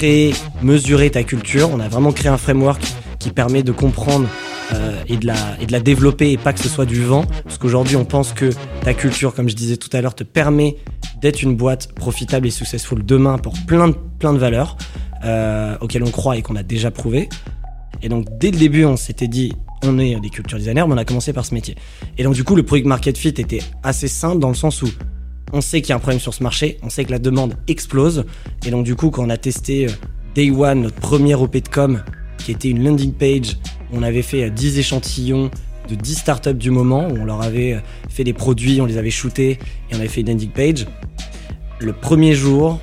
créer, mesurer ta culture. On a vraiment créé un framework qui permet de comprendre euh, et, de la, et de la développer et pas que ce soit du vent. Parce qu'aujourd'hui, on pense que ta culture, comme je disais tout à l'heure, te permet d'être une boîte profitable et successful demain pour plein de, plein de valeurs euh, auxquelles on croit et qu'on a déjà prouvé. Et donc, dès le début, on s'était dit, on est des culture designers, mais on a commencé par ce métier. Et donc, du coup, le product market fit était assez simple dans le sens où on sait qu'il y a un problème sur ce marché, on sait que la demande explose. Et donc, du coup, quand on a testé euh, Day One, notre premier OP de com, qui était une landing page, on avait fait 10 euh, échantillons de 10 startups du moment, où on leur avait euh, fait des produits, on les avait shootés et on avait fait une landing page. Le premier jour,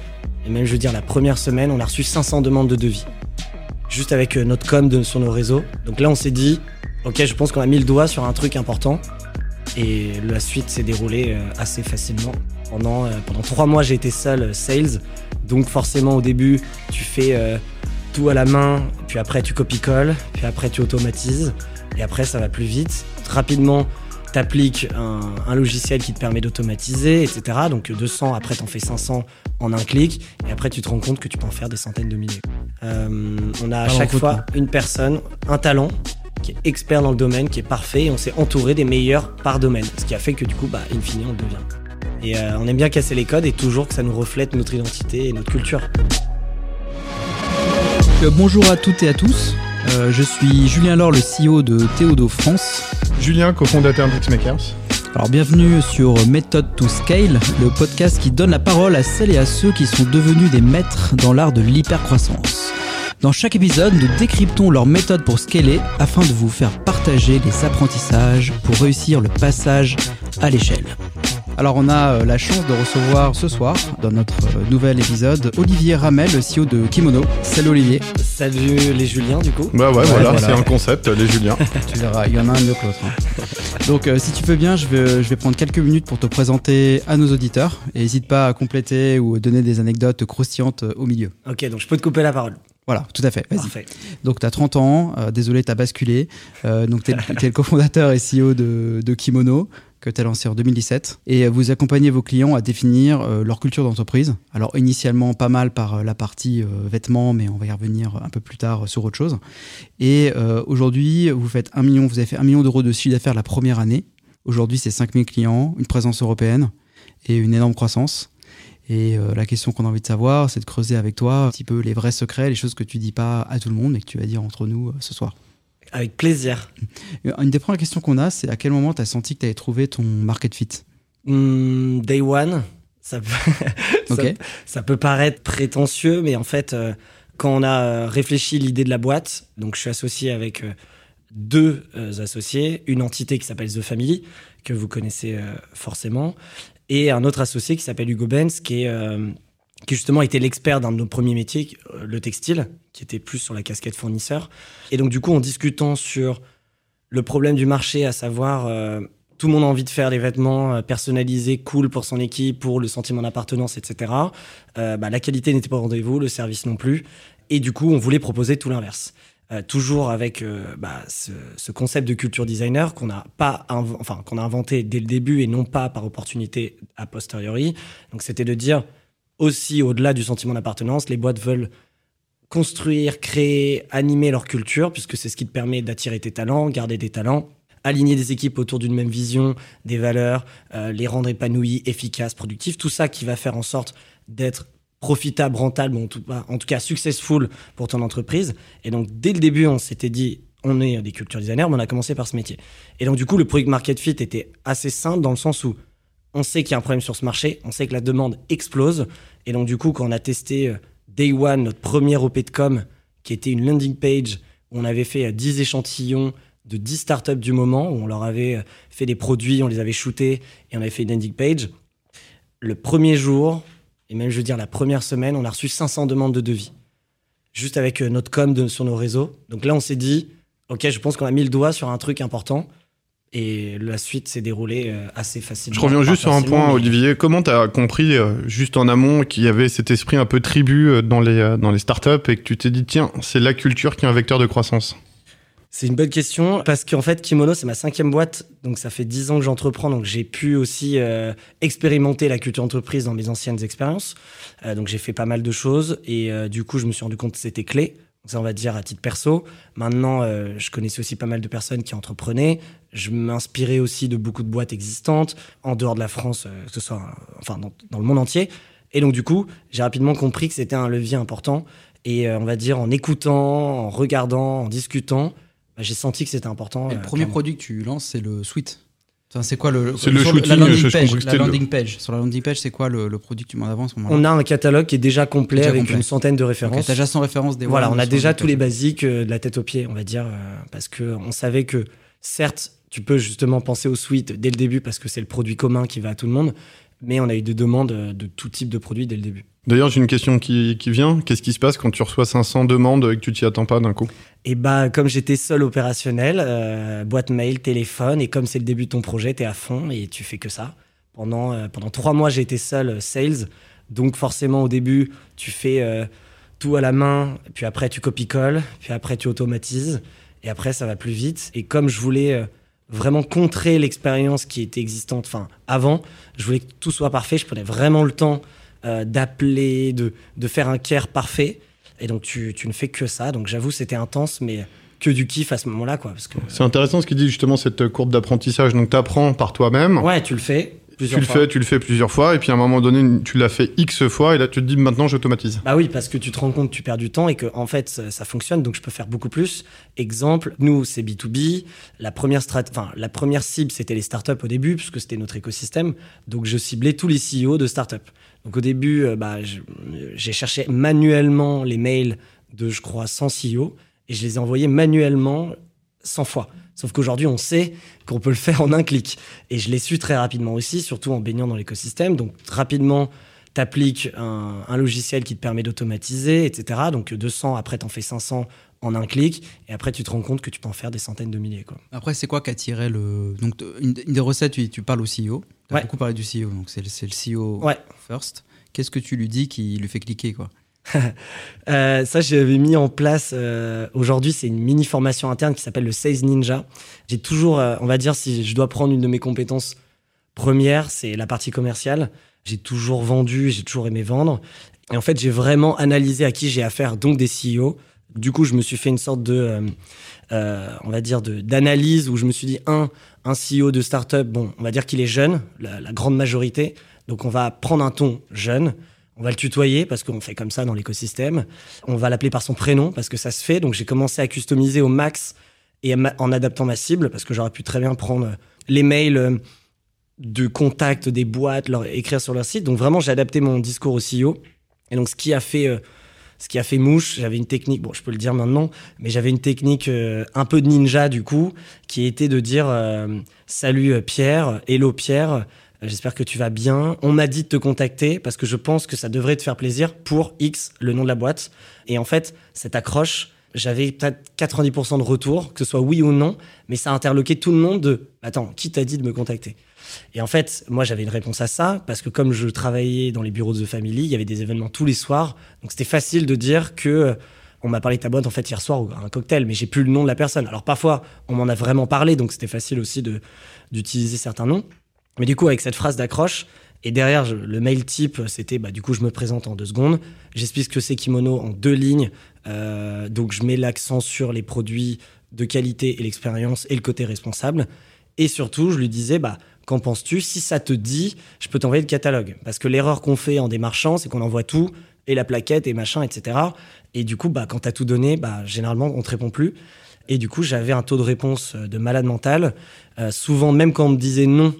et même je veux dire la première semaine, on a reçu 500 demandes de devis. Juste avec notre com sur nos réseaux. Donc là, on s'est dit, ok, je pense qu'on a mis le doigt sur un truc important. Et la suite s'est déroulée assez facilement. Pendant, euh, pendant trois mois, j'ai été seul euh, sales. Donc forcément, au début, tu fais euh, tout à la main, puis après tu copie-colles, puis après tu automatises, et après ça va plus vite. Rapidement, tu appliques un, logiciel qui te permet d'automatiser, etc. Donc 200, après t'en fais 500 en un clic, et après tu te rends compte que tu peux en faire des centaines de milliers. on a à chaque fois une personne, un talent, qui est expert dans le domaine, qui est parfait, et on s'est entouré des meilleurs par domaine, ce qui a fait que du coup, bah, in fine, on le devient. Et euh, on aime bien casser les codes et toujours que ça nous reflète notre identité et notre culture. Euh, bonjour à toutes et à tous. Euh, je suis Julien Laure, le CEO de Théodo France. Julien, cofondateur d'Xmakers. Alors bienvenue sur Method to Scale, le podcast qui donne la parole à celles et à ceux qui sont devenus des maîtres dans l'art de l'hypercroissance. Dans chaque épisode, nous décryptons leur méthode pour scaler afin de vous faire partager les apprentissages pour réussir le passage à l'échelle. Alors on a euh, la chance de recevoir ce soir, dans notre euh, nouvel épisode, Olivier Ramel, le CEO de Kimono. Salut Olivier. Salut les Juliens du coup. Bah ouais, voilà, c'est un concept, les Juliens. tu verras, il y en a un mieux que l'autre. Hein. Donc euh, si tu veux bien, je vais, je vais prendre quelques minutes pour te présenter à nos auditeurs. Et n'hésite pas à compléter ou donner des anecdotes croustillantes au milieu. Ok, donc je peux te couper la parole. Voilà, tout à fait. Vas-y. Donc, tu as 30 ans. désolé, tu as basculé. donc, tu es, le cofondateur et CEO de, de Kimono que tu as lancé en 2017. Et vous accompagnez vos clients à définir euh, leur culture d'entreprise. Alors initialement pas mal par euh, la partie euh, vêtements, mais on va y revenir un peu plus tard sur autre chose. Et aujourd'hui, vous faites un million, vous avez fait un million d'euros de chiffre d'affaires la première année. Aujourd'hui, c'est 5000 clients, une présence européenne et une énorme croissance. Et la question qu'on a envie de savoir, c'est de creuser avec toi un petit peu les vrais secrets, les choses que tu dis pas à tout le monde et que tu vas dire entre nous ce soir. Avec plaisir. Euh, une des premières questions qu'on a, c'est à quel moment tu as senti que tu avais trouvé ton market fit? Hmm, Day one. Ça peut, ça, peut paraître prétentieux, mais en fait, euh, quand on a euh, réfléchi l'idée de la boîte, donc je suis associé avec deux associés, une entité qui s'appelle The Family, que vous connaissez forcément, et un autre associé qui s'appelle Hugo Benz, qui est qui justement était l'expert d'un de nos premiers métiers, euh, le textile, qui était plus sur la casquette fournisseur. Et donc du coup, en discutant sur le problème du marché, à savoir euh, tout le monde a envie de faire des vêtements euh, personnalisés, cool pour son équipe, pour le sentiment d'appartenance, etc. bah, la qualité n'était pas au rendez-vous, le service non plus. Et du coup, on voulait proposer tout l'inverse. Toujours avec bah, ce, ce, concept de culture designer qu'on a pas enfin qu'on a inventé dès le début et non pas par opportunité a posteriori. Donc c'était de dire aussi, au-delà du sentiment d'appartenance, les boîtes veulent construire, créer, animer leur culture, puisque c'est ce qui te permet d'attirer tes talents, garder des talents, aligner des équipes autour d'une même vision, des valeurs, euh, les rendre épanouis, efficaces, productifs, tout ça qui va faire en sorte d'être profitable, rentable, en tout, en tout cas successful pour ton entreprise. Et donc, dès le début, on s'était dit, on est des culture designers, mais on a commencé par ce métier. Et donc, du coup, le product market fit était assez simple dans le sens où on sait qu'il y a un problème sur ce marché, on sait que la demande explose. Et donc, du coup, quand on a testé euh, Day One, notre premier OP de com, qui était une landing page, où on avait fait 10 euh, échantillons de 10 startups du moment, où on leur avait euh, fait des produits, on les avait shootés et on avait fait une landing page. Le premier jour, et même je veux dire la première semaine, on a reçu 500 demandes de devis. Juste avec notre com sur nos réseaux. Donc là, on s'est dit, OK, je pense qu'on a mis le doigt sur un truc important. Et la suite s'est déroulée euh, assez facilement. Je reviens juste sur un point, Olivier. Comment tu as compris, euh, juste en amont, qu'il y avait cet esprit un peu tribu euh, dans les, dans les startups et que tu t'es dit, tiens, c'est la culture qui est un vecteur de croissance? C'est une bonne question parce qu'en fait, Kimono, c'est ma cinquième boîte. Donc, ça fait dix ans que j'entreprends. Donc, j'ai pu aussi euh, expérimenter la culture entreprise dans mes anciennes expériences. Euh, donc, j'ai fait pas mal de choses. Et euh, du coup, je me suis rendu compte que c'était clé. Ça, on va dire à titre perso. Maintenant, je connaissais aussi pas mal de personnes qui entreprenaient. Je m'inspirais aussi de beaucoup de boîtes existantes en dehors de la France, que ce soit enfin, dans, dans, le monde entier. Et donc, du coup, j'ai rapidement compris que c'était un levier important. Et on va dire en écoutant, en regardant, en discutant, bah, j'ai senti que c'était important. Et le euh, premier produit que tu lances, c'est le suite. Enfin, c'est quoi le, c'est le shooting, la landing page, la landing page. Sur la landing page, c'est quoi le, produit que tu mets en avant à ce moment-là On a un catalogue qui est déjà complet avec une centaine de références. Tu as déjà 100 références des Voilà, on a déjà tous les basiques euh, de la tête aux pieds, on va dire, euh, parce que on savait que certes, tu peux justement penser au suite dès le début parce que c'est le produit commun qui va à tout le monde, mais on a eu des demandes de tout type de produits dès le début. D'ailleurs, j'ai une question qui, vient. Qu'est-ce qui se passe quand tu reçois 500 demandes et que tu t'y attends pas d'un coup? Et eh bah, comme j'étais seul opérationnel, euh, boîte mail, téléphone, et comme c'est le début de ton projet, tu es à fond et tu fais que ça. Pendant, euh, pendant trois mois, j'ai été seul euh, sales. Donc, forcément, au début, tu fais tout à la main, puis après, tu copies-colles, puis après, tu automatises, et après, ça va plus vite. Et comme je voulais vraiment contrer l'expérience qui était existante, enfin, avant, je voulais que tout soit parfait, je prenais vraiment le temps euh, d'appeler, de, de, faire un care parfait. Et donc, tu, tu ne fais que ça. Donc, j'avoue, c'était intense, mais que du kiff à ce moment-là. quoi. Parce que, C'est intéressant ce qu'il dit justement, cette courbe d'apprentissage. Donc, tu apprends par toi-même. Ouais, tu le fais. Tu le fais, tu le fais plusieurs fois, et puis à un moment donné, tu l'as fait X fois, et là tu te dis maintenant j'automatise. Bah oui, parce que tu te rends compte que tu perds du temps et que en fait ça, fonctionne, donc je peux faire beaucoup plus. Exemple, nous c'est B2B, la première, strat... enfin, la première cible c'était les startups au début, puisque c'était notre écosystème, donc je ciblais tous les CEO de startups. Donc au début, euh, bah, j'ai cherché manuellement les mails de, je crois, 100 CEO et je les ai envoyés manuellement 100 fois. Sauf qu'aujourd'hui, on sait qu'on peut le faire en un clic. Et je l'ai su très rapidement aussi, surtout en baignant dans l'écosystème. Donc rapidement, tu appliques un, logiciel qui te permet d'automatiser, etc. Donc 200, après, tu en fais 500 en un clic. Et après, tu te rends compte que tu peux en faire des centaines de milliers. Après, c'est quoi qui a tiré le... Donc une, des recettes, tu, tu parles au CEO. Tu as beaucoup parlé du CEO, donc c'est le, le CEO first. Qu'est-ce que tu lui dis qui lui fait cliquer quoi? Euh, ça, j'avais mis en place. Euh, aujourd'hui, c'est une mini formation interne qui s'appelle le Sales Ninja. J'ai toujours, euh, on va dire, si je dois prendre une de mes compétences premières, c'est la partie commerciale. J'ai toujours vendu, j'ai toujours aimé vendre. Et en fait, j'ai vraiment analysé à qui j'ai affaire, donc des CEO. Du coup, je me suis fait une sorte de, on va dire, d'analyse où je me suis dit, un, un CEO de startup, bon, on va dire qu'il est jeune, la grande majorité. Donc on va prendre un ton jeune, on va le tutoyer parce qu'on fait comme ça dans l'écosystème. On va l'appeler par son prénom parce que ça se fait. Donc j'ai commencé à customiser au max et en adaptant ma cible parce que j'aurais pu très bien prendre les mails euh, de contact des boîtes, leur écrire sur leur site. Donc vraiment j'ai adapté mon discours au CEO. Et donc ce qui a fait euh, ce qui a fait mouche, j'avais une technique, bon je peux le dire maintenant, mais j'avais une technique euh, un peu de ninja du coup, qui était de dire salut Pierre, hello Pierre, J'espère que tu vas bien. On m'a dit de te contacter parce que je pense que ça devrait te faire plaisir pour X, le nom de la boîte. Et en fait, cette accroche, j'avais peut-être 90% de retour, que ce soit oui ou non, mais ça a interloqué tout le monde de Attends, qui t'a dit de me contacter? Et en fait, moi, j'avais une réponse à ça parce que comme je travaillais dans les bureaux de The Family, il y avait des événements tous les soirs. Donc c'était facile de dire que. Euh, on m'a parlé de ta boîte en fait hier soir ou un cocktail, mais j'ai plus le nom de la personne. Alors parfois, on m'en a vraiment parlé, donc c'était facile aussi d'utiliser certains noms. Mais du coup, avec cette phrase d'accroche, et derrière, le mail type, c'était bah, du coup, je me présente en deux secondes. J'explique ce que c'est Kimono en deux lignes. Euh, donc, je mets l'accent sur les produits de qualité et l'expérience et le côté responsable. Et surtout, je lui disais, bah, qu'en penses-tu Si ça te dit, je peux t'envoyer le catalogue. Parce que l'erreur qu'on fait en démarchant, c'est qu'on envoie tout, et la plaquette, et machin, etc. Et du coup, bah, quand tu as tout donné, bah, généralement, on te répond plus. Et du coup, j'avais un taux de réponse de malade mental. Euh, souvent, même quand on me disait non,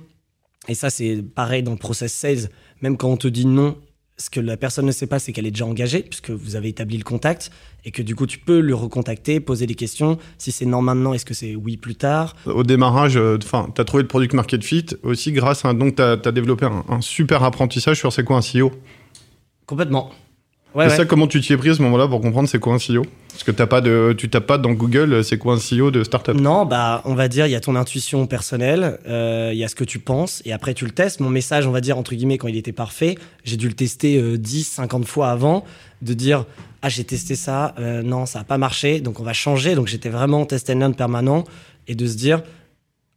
et ça, c'est pareil dans le process sales. Même quand on te dit non, ce que la personne ne sait pas, c'est qu'elle est déjà engagée, puisque vous avez établi le contact, et que du coup, tu peux le recontacter, poser des questions. Si c'est non maintenant, est-ce que c'est oui plus tard? Au démarrage, euh, enfin, tu as trouvé le product market fit aussi grâce à. Donc, tu as, développé un, super apprentissage sur c'est quoi un CEO Complètement. Et ça, comment tu t'y es pris à ce moment-là pour comprendre c'est quoi un CEO Parce que as pas de, tu tapes pas dans Google c'est quoi un CEO de startup? Non, bah on va dire il y a ton intuition personnelle, euh, il y a ce que tu penses et après tu le testes. Mon message, on va dire entre guillemets quand il était parfait, j'ai dû le tester 10, euh, 50 fois avant de dire ah j'ai testé ça, euh, non ça a pas marché, donc on va changer. Donc j'étais vraiment test and learn permanent et de se dire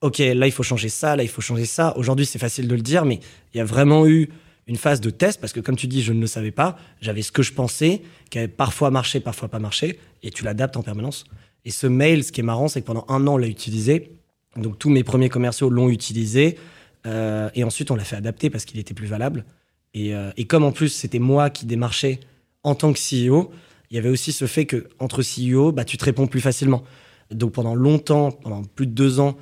ok, là il faut changer ça, là il faut changer ça. Aujourd'hui c'est facile de le dire, mais il y a vraiment eu une phase de test parce que comme tu dis, je ne le savais pas. J'avais ce que je pensais, qui avait parfois marché, parfois pas marché, et tu l'adaptes en permanence. Et ce mail, ce qui est marrant, c'est que pendant un an on l'a utilisé. Donc tous mes premiers commerciaux l'ont utilisé, euh, et ensuite on l'a fait adapter parce qu'il était plus valable. Et, euh, et comme en plus c'était moi qui démarchais en tant que CEO, il y avait aussi ce fait que entre CEO, bah, tu te réponds plus facilement. Donc pendant longtemps, pendant plus de deux ans,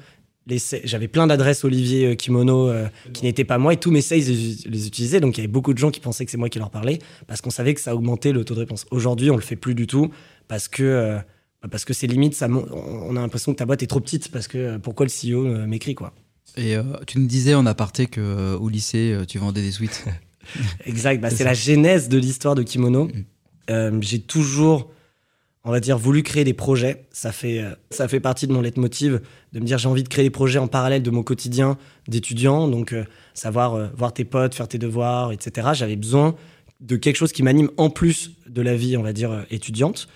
j'avais plein d'adresses Olivier euh, Kimono euh, qui n'étaient pas moi et tous mes sales les, utilisaient. Donc il y avait beaucoup de gens qui pensaient que c'est moi qui leur parlais parce qu'on savait que ça augmentait le taux de réponse. Aujourd'hui, on le fait plus du tout parce que euh, parce que c'est limite, ça, on a l'impression que ta boîte est trop petite parce que pourquoi le CEO m'écrit quoi? Et tu nous disais en aparté que au lycée tu vendais des suites. exact, bah, c'est la genèse de l'histoire de Kimono. Mm. J'ai toujours on va dire, voulu créer des projets. Ça fait, euh, ça fait partie de mon leitmotiv de me dire j'ai envie de créer des projets en parallèle de mon quotidien d'étudiant. Donc, euh, savoir euh, voir tes potes, faire tes devoirs, etc. J'avais besoin de quelque chose qui m'anime en plus de la vie, on va dire, étudiante.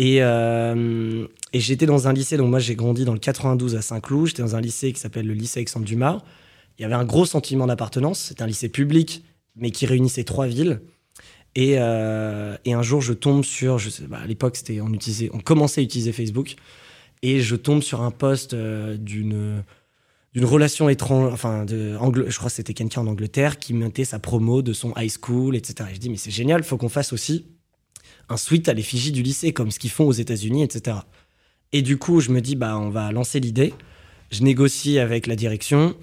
Et, et j'étais dans un lycée, donc moi j'ai grandi dans le 92 à Saint-Cloud. J'étais dans un lycée qui s'appelle le lycée Alexandre Dumas. Il y avait un gros sentiment d'appartenance. C'était un lycée public, mais qui réunissait trois villes. Euh, et, un jour, je tombe sur, bah, à l'époque, c'était on utilisait, on commençait à utiliser Facebook, et je tombe sur un post euh, d'une d'une relation étrange, enfin, de, je crois que c'était quelqu'un en Angleterre qui mettait sa promo de son high school, etc. Et je dis, mais c'est génial, faut qu'on fasse aussi un suite à l'effigie du lycée, comme ce qu'ils font aux États-Unis, etc. Et du coup, je me dis, bah, on va lancer l'idée. Je négocie avec la direction.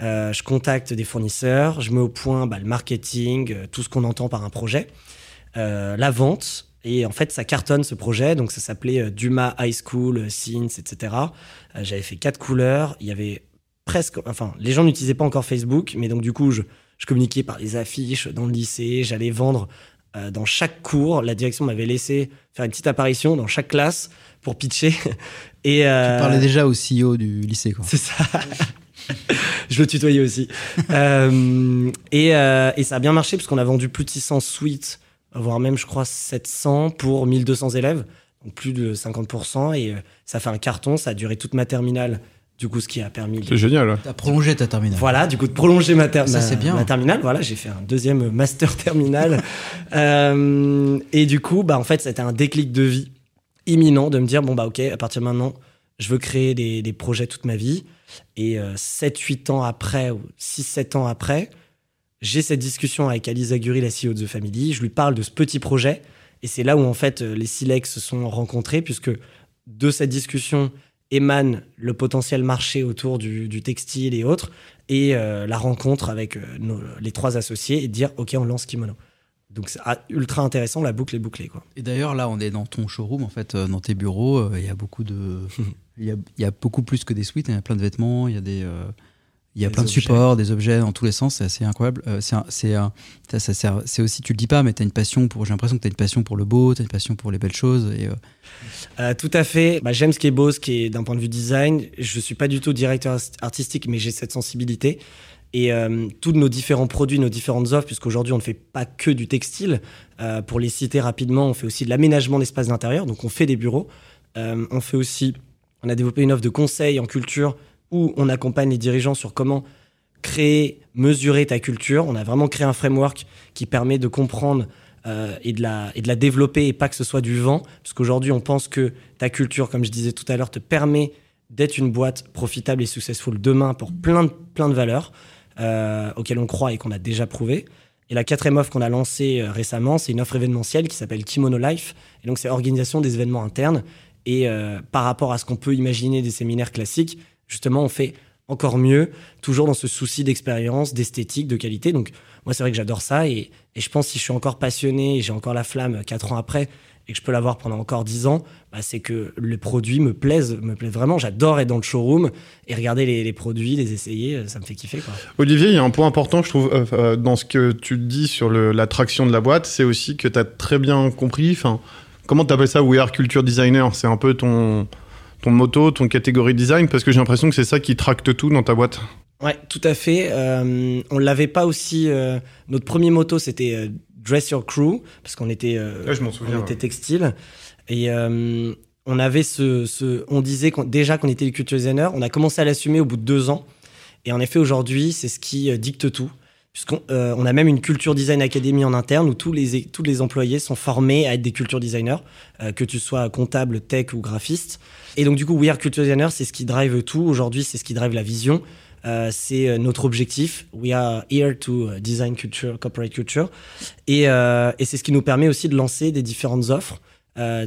Euh, je contacte des fournisseurs, je mets au point bah, le marketing, euh, tout ce qu'on entend par un projet, euh, la vente. Et en fait, ça cartonne ce projet. Donc, ça s'appelait Duma High School, Scenes, etc. J'avais fait quatre couleurs. Il y avait presque. Enfin, les gens n'utilisaient pas encore Facebook, mais donc, du coup, je, je communiquais par les affiches dans le lycée. J'allais vendre dans chaque cours. La direction m'avait laissé faire une petite apparition dans chaque classe pour pitcher. Et, Tu parlais déjà au CEO du lycée, quoi. C'est ça. je le tutoyais aussi. Euh, euh, et, ça a bien marché parce qu'on a vendu plus de 600 suites, voire même, je crois, 700 pour 1200 élèves, donc plus de 50%. Et euh, ça fait un carton, ça a duré toute ma terminale. Du coup, ce qui a permis. C'est génial. Tu as prolongé ta terminale. Voilà, du coup, de prolonger ma, ter ça, bien. ma terminale. Voilà, j'ai fait un deuxième master terminal. et du coup, bah, en fait, c'était un déclic de vie imminent de me dire bon, bah, ok, à partir de maintenant, je veux créer des, projets toute ma vie. Et 7-8 euh, ans après, ou 6-7 ans après, j'ai cette discussion avec Alice Aguri, la CEO de The Family. Je lui parle de ce petit projet. Et c'est là où, en fait, les Silex se sont rencontrés, puisque de cette discussion émane le potentiel marché autour du, textile et autres, et euh, la rencontre avec euh, les trois associés et dire, OK, on lance Kimono. Donc c'est ultra intéressant, la boucle est bouclée. Quoi. Et d'ailleurs, là, on est dans ton showroom, en fait, dans tes bureaux. Il y a beaucoup de, Il y, a, beaucoup plus que des suites, il y a plein de vêtements, il y a des... Euh, il y a plein de supports, des objets dans tous les sens, c'est assez incroyable. Euh, c'est aussi, tu le dis pas, mais tu as une passion pour. J'ai l'impression que tu as une passion pour le beau, tu as une passion pour les belles choses. Et, euh, tout à fait. Bah, J'aime ce qui est beau, ce qui est d'un point de vue design. Je suis pas du tout directeur artistique, mais j'ai cette sensibilité. Et tous nos différents produits, nos différentes offres, puisqu'aujourd'hui on ne fait pas que du textile, pour les citer rapidement, on fait aussi de l'aménagement d'espaces d'intérieur, donc on fait des bureaux. on fait aussi on a développé une offre de conseil en culture où on accompagne les dirigeants sur comment créer, mesurer ta culture. On a vraiment créé un framework qui permet de comprendre euh, et, de la, et de la développer et pas que ce soit du vent. Parce qu'aujourd'hui, on pense que ta culture, comme je disais tout à l'heure, te permet d'être une boîte profitable et successful demain pour plein de, plein de valeurs euh, auxquelles on croit et qu'on a déjà prouvé. Et la quatrième offre qu'on a lancée euh, récemment, c'est une offre événementielle qui s'appelle Kimono Life. Et donc, c'est organisation des événements internes et euh, par rapport à ce qu'on peut imaginer des séminaires classiques, justement, on fait encore mieux, toujours dans ce souci d'expérience, d'esthétique, de qualité. Donc, moi, c'est vrai que j'adore ça. Et, je pense, si je suis encore passionné, j'ai encore la flamme quatre ans après, et que je peux l'avoir pendant encore 10 ans, bah, c'est que le produit me plaise, me plaise vraiment. J'adore être dans le showroom et regarder les, produits, les essayer, ça me fait kiffer. Quoi. Olivier, il y a un point important, je trouve, euh, euh, dans ce que tu dis sur l'attraction de la boîte, c'est aussi que tu as très bien compris, enfin, comment tu appelles ça, We Are Culture Designer? C'est un peu ton, ton moto, ton catégorie design, parce que j'ai l'impression que c'est ça qui tracte tout dans ta boîte. Ouais, tout à fait. Euh, on l'avait pas aussi. Euh, notre premier moto, c'était euh, Dress Your Crew, parce qu'on était, euh, je souviens, on était textile. Et on avait ce, ce on disait déjà qu'on était les culture designers. On a commencé à l'assumer au bout de deux ans. Et en effet, aujourd'hui, c'est ce qui dicte tout. Puisqu'on on a même une culture design academy en interne où tous les, tous les employés sont formés à être des culture designers, que tu sois comptable, tech ou graphiste. Et donc, du coup, We Are Culture Designers, c'est ce qui drive tout. Aujourd'hui, c'est ce qui drive la vision. Euh, c'est euh, notre objectif. We are here to uh, design culture, corporate culture. Et, euh, c'est ce qui nous permet aussi de lancer des différentes offres.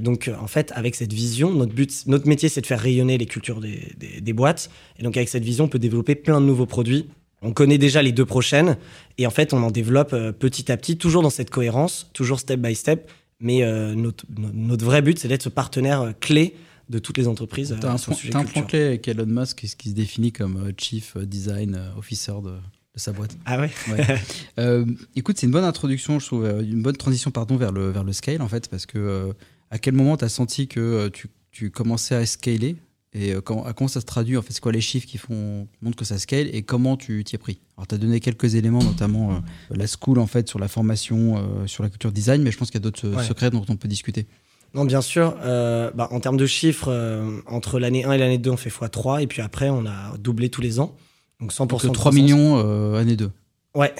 donc, en fait, avec cette vision, notre but, notre métier, c'est de faire rayonner les cultures des, boîtes. Et donc, avec cette vision, on peut développer plein de nouveaux produits. On connaît déjà les deux prochaines. Et en fait, on en développe petit à petit, toujours dans cette cohérence, toujours step by step. Mais notre vrai but, c'est d'être ce partenaire clé de toutes les entreprises. Tu as, euh, un point clé avec Elon Musk qui, qui se définit comme euh, Chief Design Officer de, sa boîte. Ah ouais, euh, Écoute, c'est une bonne introduction, je trouve, une bonne transition pardon, vers, le, vers le scale en fait, parce que à quel moment tu as senti que tu, tu, commençais à scaler et à comment ça se traduit en fait, c'est quoi les chiffres qui font, montrent que ça scale et comment tu t'y es pris? Alors tu as donné quelques éléments, notamment la school en fait sur la formation, sur la culture design, mais je pense qu'il y a d'autres secrets dont on peut discuter. Non, bien sûr. Euh, bah, en termes de chiffres, euh, entre l'année 1 et l'année 2, on fait x3. Et puis après, on a doublé tous les ans. Donc 100%. Donc 3 millions euh, année 2. Ouais.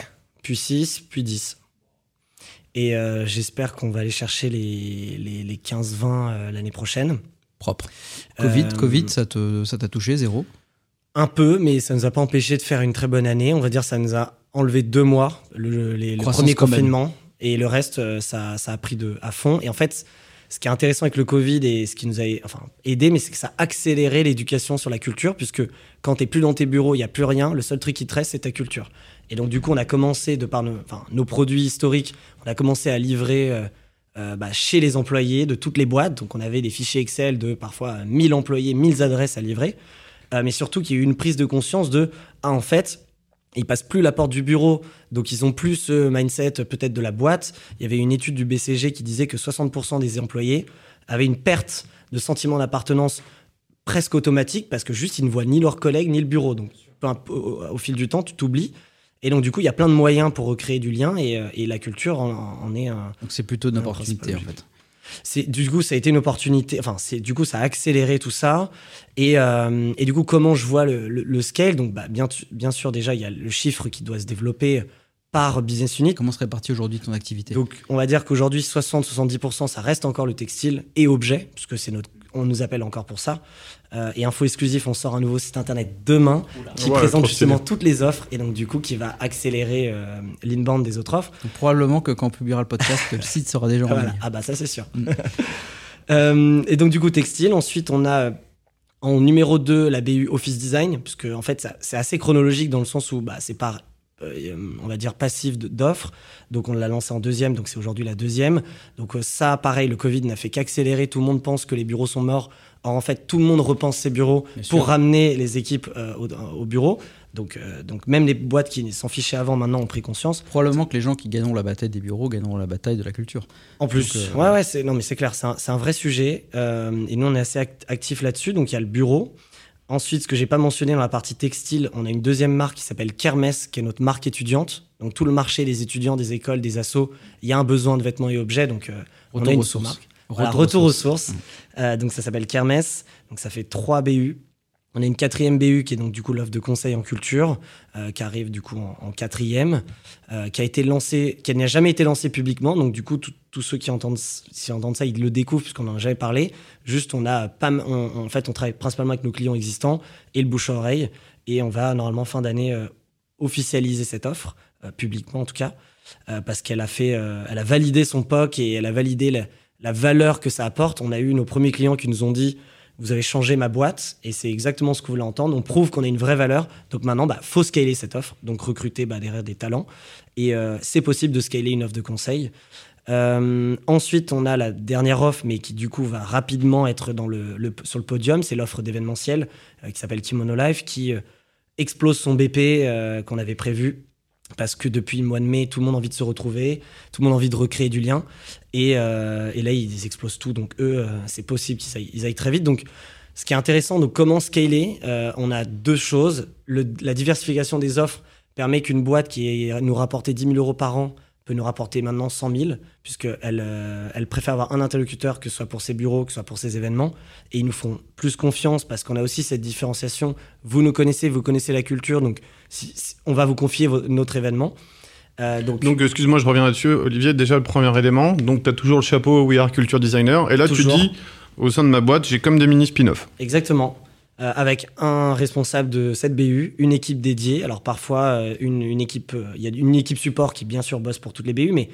Puis 6, puis 10. Et j'espère qu'on va aller chercher les, les, les 15-20 l'année prochaine. Propre. Covid, Covid ça t'a ça touché, zéro? Un peu, mais ça ne nous a pas empêché de faire une très bonne année. On va dire ça nous a enlevé deux mois, le, les, le premier confinement. Et le reste, ça, ça a pris de, à fond. Et en fait, ce qui est intéressant avec le Covid et ce qui nous a enfin, aidé, mais c'est que ça a accéléré l'éducation sur la culture, puisque quand tu plus dans tes bureaux, il n'y a plus rien, le seul truc qui te reste, c'est ta culture. Et donc, du coup, on a commencé, de par nos produits historiques, on a commencé à livrer euh, euh, bah, chez les employés de toutes les boîtes. Donc, on avait des fichiers Excel de parfois 1000 employés, 1000 adresses à livrer. Euh, mais surtout qu'il y a eu une prise de conscience de, ah, en fait, ils passent plus la porte du bureau, donc ils ont plus ce mindset peut-être de la boîte. Il y avait une étude du BCG qui disait que 60% des employés avaient une perte de sentiment d'appartenance presque automatique parce que juste ils ne voient ni leurs collègues ni le bureau. Donc au, fil du temps, tu t'oublies. Et donc du coup, il y a plein de moyens pour recréer du lien et, euh, la culture en, est un. Donc c'est plutôt une opportunité en fait c'est du coup ça a été une opportunité enfin c'est du coup ça a accéléré tout ça et, euh, et du coup comment je vois le, le, scale? Donc bah, bien bien sûr déjà il y a le chiffre qui doit se développer par business unit. Comment serait partie aujourd'hui ton activité? Donc, on va dire qu'aujourd'hui, 60-70%, ça reste encore le textile et objet, puisque c'est notre on nous appelle encore pour ça. Euh, et info exclusif, on sort un nouveau site internet demain qui présente justement toutes les offres et donc du coup qui va accélérer euh, l'inbound des autres offres. probablement que quand on publiera le podcast, le site sera déjà en ligne. Ah bah ça c'est sûr. Mm. Euh, et donc du coup textile. Ensuite on a en numéro 2 la BU Office Design, puisque en fait c'est assez chronologique dans le sens où bah, c'est par on va dire passif d'offres. Donc on l'a lancé en deuxième, donc c'est aujourd'hui la deuxième. Donc ça, pareil, le Covid n'a fait qu'accélérer. Tout le monde pense que les bureaux sont morts. Or, en fait, tout le monde repense ses bureaux pour ramener les équipes euh, au, bureau. Donc, euh, donc même les boîtes qui s'en fichaient avant, maintenant ont pris conscience. Probablement que les gens qui gagnent la bataille des bureaux gagnent la bataille de la culture. En plus, euh, ouais, ouais, c'est non, mais c'est clair, c'est un, un, vrai sujet. et nous, on est assez actifs là-dessus. Donc, il y a le bureau. Ensuite, ce que j'ai pas mentionné dans la partie textile, on a une deuxième marque qui s'appelle Kermes, qui est notre marque étudiante. Donc tout le marché des étudiants, des écoles, des assos, il y a un besoin de vêtements et objets. Donc on a une sous-marque. Retour, aux sources. Euh, donc ça s'appelle Kermes. Donc ça fait trois BU. On a une quatrième BU qui est donc du coup l'offre de conseil en culture, euh, qui arrive du coup en, quatrième, euh, qui a été lancée, qui n'a jamais été lancée publiquement. Donc du coup, tous ceux qui entendent, ça, ils le découvrent puisqu'on n'en a jamais parlé. Juste, on a pas, en fait, on travaille principalement avec nos clients existants et le bouche à oreille, et on va normalement fin d'année officialiser cette offre publiquement en tout cas, parce qu'elle a fait, elle a validé son POC et elle a validé la valeur que ça apporte. On a eu nos premiers clients qui nous ont dit vous avez changé ma boîte et c'est exactement ce que vous voulez entendre. On prouve qu'on a une vraie valeur. Donc maintenant, bah, faut scaler cette offre. Donc recruter bah, derrière des talents. Et euh, c'est possible de scaler une offre de conseil. ensuite, on a la dernière offre, mais qui du coup va rapidement être le, sur le podium, c'est l'offre d'événementiel qui s'appelle Kimono Life, qui explose son BP qu'on avait prévu parce que depuis le mois de mai, tout le monde a envie de se retrouver, tout le monde a envie de recréer du lien. Et, euh, là, ils explosent tout. Donc, eux, euh, c'est possible qu'ils aillent, très vite. Donc, ce qui est intéressant, donc comment scaler euh, On a deux choses. la diversification des offres permet qu'une boîte qui nous rapportait 10 000 euros par an peut nous rapporter maintenant 100 000, puisqu'elle elle préfère avoir un interlocuteur, que ce soit pour ses bureaux, que ce soit pour ses événements. Et ils nous font plus confiance parce qu'on a aussi cette différenciation. Vous nous connaissez, vous connaissez la culture, donc on va vous confier notre événement. Euh, donc, donc excuse-moi, je reviens là-dessus. Olivier, déjà le premier élément. Donc, tu as toujours le chapeau We Are Culture Designer. Et là, tu dis, au sein de ma boîte, j'ai comme des mini spin-off. Exactement. Euh, avec un responsable de cette BU, une équipe dédiée. Alors parfois, euh, une, équipe, il y a une équipe support qui bien sûr bosse pour toutes les BU, mais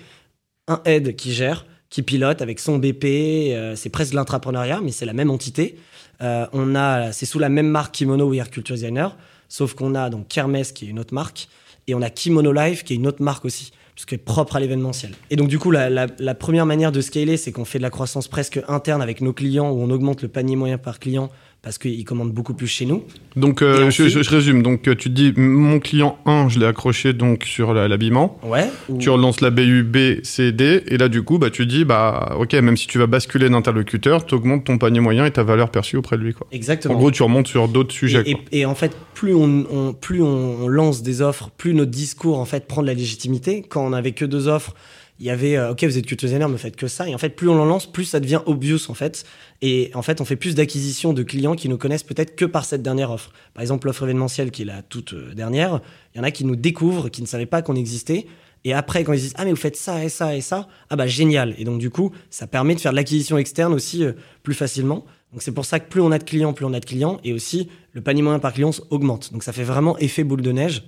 un aide qui gère, qui pilote avec son BP. c'est presque l'intrapreneuriat, mais c'est la même entité. on a, c'est sous la même marque Kimono We Are Culture Designer, sauf qu'on a donc Kermes qui est une autre marque, et on a Kimono Life qui est une autre marque aussi puisque est propre à l'événementiel. Et donc du coup, la, la première manière de scaler, c'est qu'on fait de la croissance presque interne avec nos clients, où on augmente le panier moyen par client parce qu'ils commandent beaucoup plus chez nous. Donc, euh, je, résume. Donc, euh, tu te dis, mon client 1, je l'ai accroché donc sur l'habillement. Ouais. Tu relances la BU, B, C, D. Et là, du coup, bah, tu dis, bah, OK, même si tu vas basculer d'interlocuteur, tu augmentes ton panier moyen et ta valeur perçue auprès de lui. Quoi. Exactement. En gros, tu remontes sur d'autres sujets. Et, en fait, plus on, plus on lance des offres, plus notre discours en fait prend de la légitimité. Quand on n'avait que deux offres, il y avait euh, ok vous êtes designer mais faites que ça. Et en fait plus on l'en lance plus ça devient obvious en fait. Et en fait on fait plus d'acquisition de clients qui nous connaissent peut-être que par cette dernière offre. Par exemple l'offre événementielle qui est la toute euh, dernière il y en a qui nous découvrent qui ne savaient pas qu'on existait. Et après quand ils disent ah mais vous faites ça et ça et ça ah bah génial. Et donc du coup ça permet de faire de l'acquisition externe aussi euh, plus facilement. Donc c'est pour ça que plus on a de clients plus on a de clients. Et aussi le panier moyen par client augmente. Donc ça fait vraiment effet boule de neige.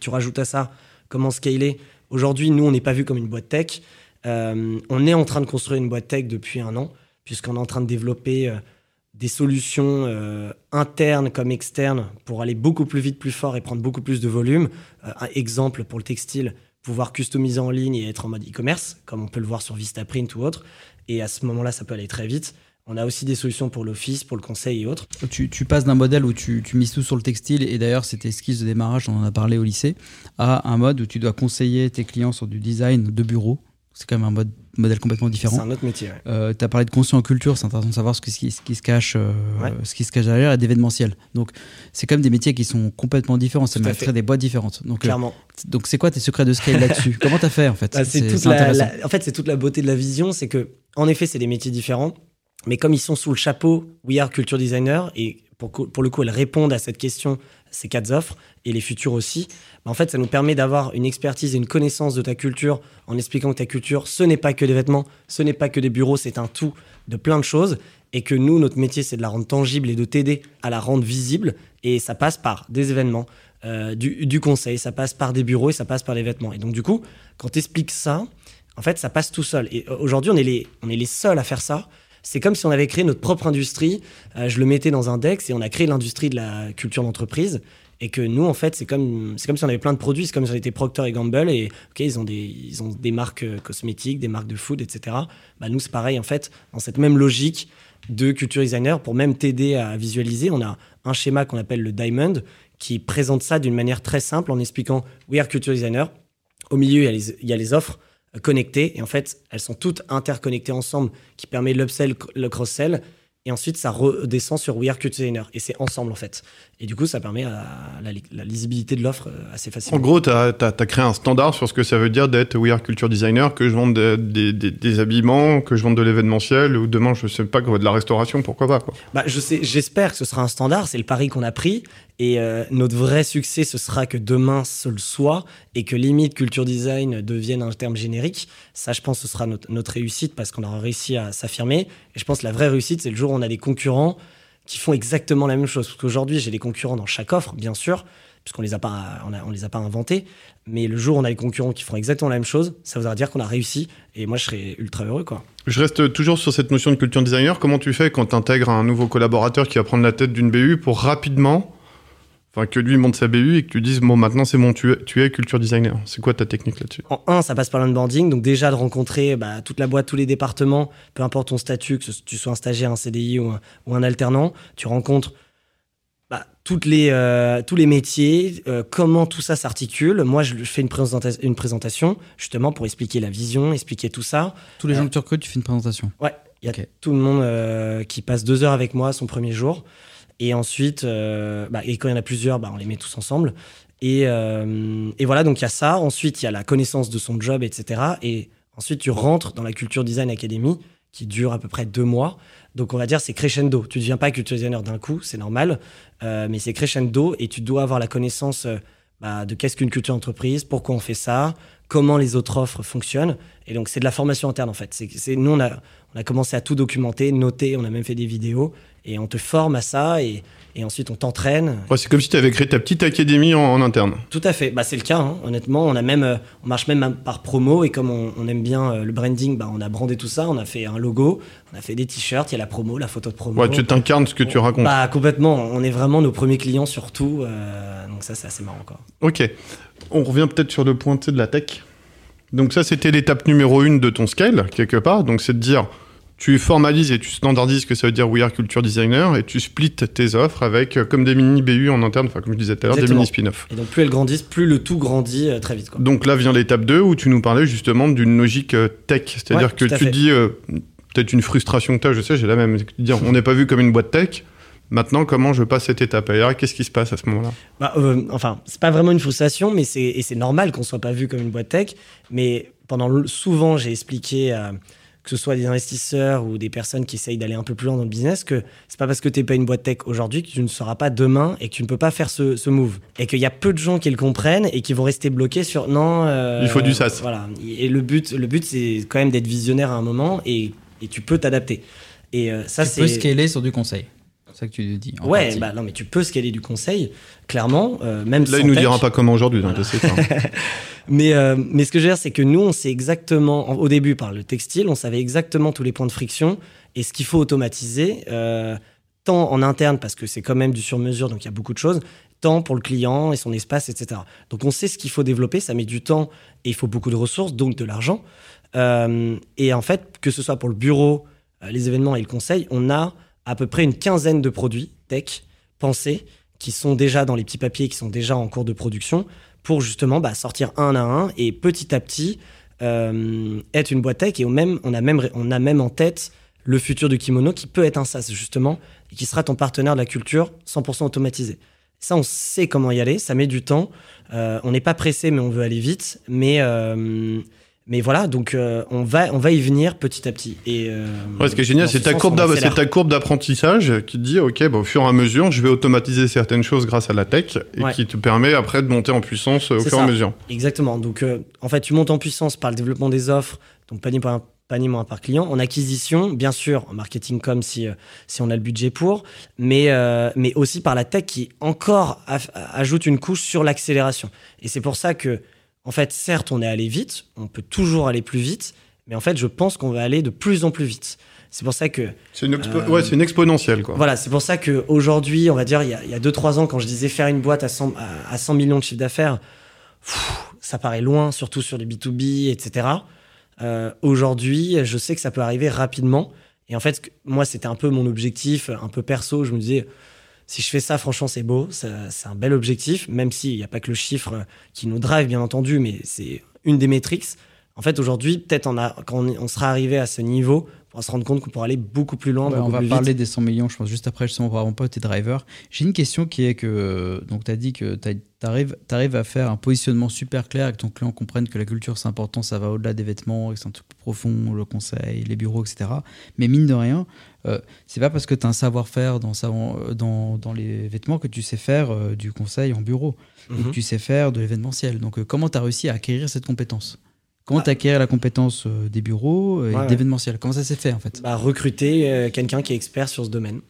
Tu rajoutes à ça comment scaler Aujourd'hui, nous, on n'est pas vu comme une boîte tech. Euh, on est en train de construire une boîte tech depuis un an, puisqu'on est en train de développer euh, des solutions euh, internes comme externes pour aller beaucoup plus vite, plus fort et prendre beaucoup plus de volume. un exemple pour le textile, pouvoir customiser en ligne et être en mode e-commerce, comme on peut le voir sur Vistaprint ou autre. Et à ce moment-là, ça peut aller très vite. On a aussi des solutions pour l'office, pour le conseil et autres. Tu, passes d'un modèle où tu, mises tout sur le textile, et d'ailleurs c'était skills de démarrage, on en a parlé au lycée, à un mode où tu dois conseiller tes clients sur du design de bureau. C'est quand même un mode, modèle complètement différent. C'est un autre métier. Euh, tu as parlé de conscient en culture, c'est intéressant de savoir ce, qui, ce qui se cache, euh, ce qui se cache derrière, et d'événementiel. Donc c'est quand même des métiers qui sont complètement différents, ça fait des boîtes différentes. Donc, euh, Clairement. donc c'est quoi tes secrets de scale là-dessus? Comment tu as fait en fait? Bah, c'est En fait, c'est toute la beauté de la vision, c'est que en effet, c'est des métiers différents mais comme ils sont sous le chapeau We Are Culture Designer, et pour, le coup, elles répondent à cette question, ces quatre offres, et les futures aussi, bah, en fait, ça nous permet d'avoir une expertise et une connaissance de ta culture en expliquant que ta culture, ce n'est pas que des vêtements, ce n'est pas que des bureaux, c'est un tout de plein de choses, et que nous, notre métier, c'est de la rendre tangible et de t'aider à la rendre visible, et ça passe par des événements, euh, du, conseil, ça passe par des bureaux et ça passe par les vêtements. Et donc, du coup, quand tu expliques ça, en fait, ça passe tout seul. Et euh, aujourd'hui, on, on est les seuls à faire ça c'est comme si on avait créé notre propre industrie. Euh, je le mettais dans un DEX et on a créé l'industrie de la culture d'entreprise. Et que nous, en fait, c'est comme, c'est comme si on avait plein de produits. C'est comme si on était Procter et Gamble et ok, ils ont des, ils ont des marques euh, cosmétiques, des marques de food, etc. Bah, nous, c'est pareil, en fait, dans cette même logique de culture designer pour même t'aider à visualiser. On a un schéma qu'on appelle le Diamond qui présente ça d'une manière très simple en expliquant We are culture designer. Au milieu, il y a les offres connectées. Et en fait, elles sont toutes interconnectées ensemble, qui permet l'upsell, le cross-sell. Et ensuite, ça redescend sur We Are Culture Designer. Et c'est ensemble, en fait. Et du coup, ça permet la, lisibilité de l'offre euh, assez facilement. En gros, tu as, créé un standard sur ce que ça veut dire d'être We Are Culture Designer, que je vende des, habillements, que je vende de l'événementiel, ou demain, je sais pas, de la restauration, pourquoi pas quoi. Bah, je sais, J'espère que ce sera un standard. C'est le pari qu'on a pris. Et euh, notre vrai succès, ce sera que demain ce le soit et que limite culture design devienne un terme générique. Ça, je pense, ce sera notre, réussite parce qu'on aura réussi à s'affirmer. Et je pense que la vraie réussite, c'est le jour où on a des concurrents qui font exactement la même chose. Parce qu'aujourd'hui, j'ai des concurrents dans chaque offre, bien sûr, puisqu'on les a pas, on, les a pas inventés. Mais le jour où on a des concurrents qui font exactement la même chose, ça voudra dire qu'on a réussi. Et moi, je serais ultra heureux, quoi. Je reste toujours sur cette notion de culture designer. Comment tu fais quand tu intègres un nouveau collaborateur qui va prendre la tête d'une BU pour rapidement Enfin, que lui monte sa BU et que tu dises, bon, maintenant c'est bon, tu es, tu es culture designer. C'est quoi ta technique là-dessus? En un, ça passe par l'onboarding. Donc, déjà, de rencontrer bah, toute la boîte, tous les départements, peu importe ton statut, que tu sois un stagiaire, un CDI ou un, ou un alternant, tu rencontres bah, toutes les, euh, tous les métiers, euh, comment tout ça s'articule. Moi, je fais une, une présentation justement pour expliquer la vision, expliquer tout ça. Tous les gens euh, que tu recrutes, tu fais une présentation Ouais, il y a tout le monde qui passe deux heures avec moi son premier jour. Et ensuite, euh, bah, et quand il y en a plusieurs, bah, on les met tous ensemble. Et, euh, et voilà, donc il y a ça. Ensuite, il y a la connaissance de son job, etc. Et ensuite, tu rentres dans la Culture Design Academy, qui dure à peu près deux mois. Donc on va dire c'est crescendo. Tu ne deviens pas culture designer d'un coup, c'est normal, euh, mais c'est crescendo et tu dois avoir la connaissance bah, de qu'est-ce qu'une culture entreprise, pourquoi on fait ça, comment les autres offres fonctionnent. Et donc c'est de la formation interne en fait. C'est, nous on a, on a commencé à tout documenter, noter, on a même fait des vidéos et on te forme à ça et, et ensuite on t'entraîne. c'est comme si tu avais créé ta petite académie en, interne. Tout à fait, bah, c'est le cas. Hein. Honnêtement, on a même, euh, on marche même par promo et comme on, aime bien euh, le branding, bah, on a brandé tout ça. On a fait un logo, on a fait des t-shirts, il y a la promo, la photo de promo. Ouais, tu t'incarnes ce que tu racontes. Bah complètement. On est vraiment nos premiers clients surtout, euh, donc ça c'est assez marrant quoi. Ok, on revient peut-être sur le point de la tech. Donc ça c'était l'étape numéro une de ton scale quelque part. Donc c'est de dire tu formalises et tu standardises ce que ça veut dire We Are Culture Designer et tu splits tes offres avec euh, comme des mini BU en interne, enfin comme je disais tout à l'heure, des mini spin-off. Et donc plus elles grandissent, plus le tout grandit euh, très vite. Quoi. Donc là vient l'étape 2 où tu nous parlais justement d'une logique euh, tech, c'est-à-dire que tu dis peut-être une frustration que tu as, je sais, j'ai la même, dire on n'est pas vu comme une boîte tech. Maintenant, comment je passe cette étape? Et qu'est-ce qui se passe à ce moment-là? Bah, Enfin, c'est pas vraiment une frustration, mais c'est et c'est normal qu'on soit pas vu comme une boîte tech. Mais pendant souvent, j'ai expliqué que ce soit des investisseurs ou des personnes qui essayent d'aller un peu plus loin dans le business, que c'est pas parce que tu n'es pas une boîte tech aujourd'hui que tu ne seras pas demain et que tu ne peux pas faire ce, move. Et qu'il y a peu de gens qui le comprennent et qui vont rester bloqués sur non. Euh, Il faut du SaaS. Voilà. Et le but, le but c'est quand même d'être visionnaire à un moment et, et tu peux t'adapter. Et euh, ça, c'est. Tu peux scaler sur du conseil. C'est ça que tu dis. ouais, bah non, mais tu peux scaler du conseil, clairement. Euh, même Là, il nous dira pas comment aujourd'hui, hein, mais, euh, mais ce que je veux dire, c'est que nous, on sait exactement, au début, par le textile, on savait exactement tous les points de friction et ce qu'il faut automatiser, euh, tant en interne, parce que c'est quand même du sur-mesure, donc il y a beaucoup de choses, tant pour le client et son espace, etc. Donc on sait ce qu'il faut développer, ça met du temps et il faut beaucoup de ressources, donc de l'argent. Euh, et en fait, que ce soit pour le bureau, les événements et le conseil, on a à peu près une quinzaine de produits tech pensés qui sont déjà dans les petits papiers, qui sont déjà en cours de production, pour justement bah, sortir un à un et petit à petit euh, être une boîte tech. Et on, a même, en tête le futur du kimono qui peut être un SaaS justement et qui sera ton partenaire de la culture 100% automatisé. Ça, on sait comment y aller, ça met du temps. Euh, on n'est pas pressé, mais on veut aller vite. Euh, mais voilà, donc euh, on, va, on va y venir petit à petit. Et, euh, ce qui est génial, c'est ta, courbe ta courbe d'apprentissage qui te dit, OK, au fur et à mesure, je vais automatiser certaines choses grâce à la tech et qui te permet après de monter en puissance au fur et à mesure. Exactement. Donc, euh, en fait, tu montes en puissance par le développement des offres, donc panier par, panier moins par client, en acquisition, bien sûr, en marketing comme si, si on a le budget pour, mais, mais aussi par la tech qui encore ajoute une couche sur l'accélération. Et c'est pour ça que en fait, certes, on est allé vite, on peut toujours aller plus vite, mais en fait, je pense qu'on va aller de plus en plus vite. C'est pour ça que. C'est une, euh, une, exponentielle, quoi. Voilà, c'est pour ça qu'aujourd'hui, on va dire, il y a 2-3 ans, quand je disais faire une boîte à 100, à 100 millions de chiffre d'affaires, ça paraît loin, surtout sur les B2B, etc. Euh, aujourd'hui, je sais que ça peut arriver rapidement. Et en fait, moi, c'était un peu mon objectif, un peu perso. Je me disais, si je fais ça, franchement, c'est beau, c'est un bel objectif, même s'il n'y a pas que le chiffre qui nous drive, bien entendu, mais c'est une des métriques. En fait, aujourd'hui, peut-être quand on, sera arrivé à ce niveau, on va se rendre compte qu'on pourra aller beaucoup plus loin. on va parler des 100 millions, je pense, juste après, je sens voir mon pote et driver. J'ai une question qui est que, donc tu as dit que tu arrives, arrives, à faire un positionnement super clair et que ton client comprenne que la culture c'est important, ça va au-delà des vêtements, que c'est un truc profond, le conseil, les bureaux, etc. Mais mine de rien, euh, c'est pas parce que tu as un savoir-faire dans, euh, dans, dans, les vêtements que tu sais faire euh, du conseil en bureau, ou que mhm. tu sais faire de l'événementiel. Donc comment tu as réussi à acquérir cette compétence? Comment ah. tu acquiers la compétence euh, des bureaux et d'événementiel? Comment ça s'est fait en fait? Bah, Recruter euh, quelqu'un qui est expert sur ce domaine.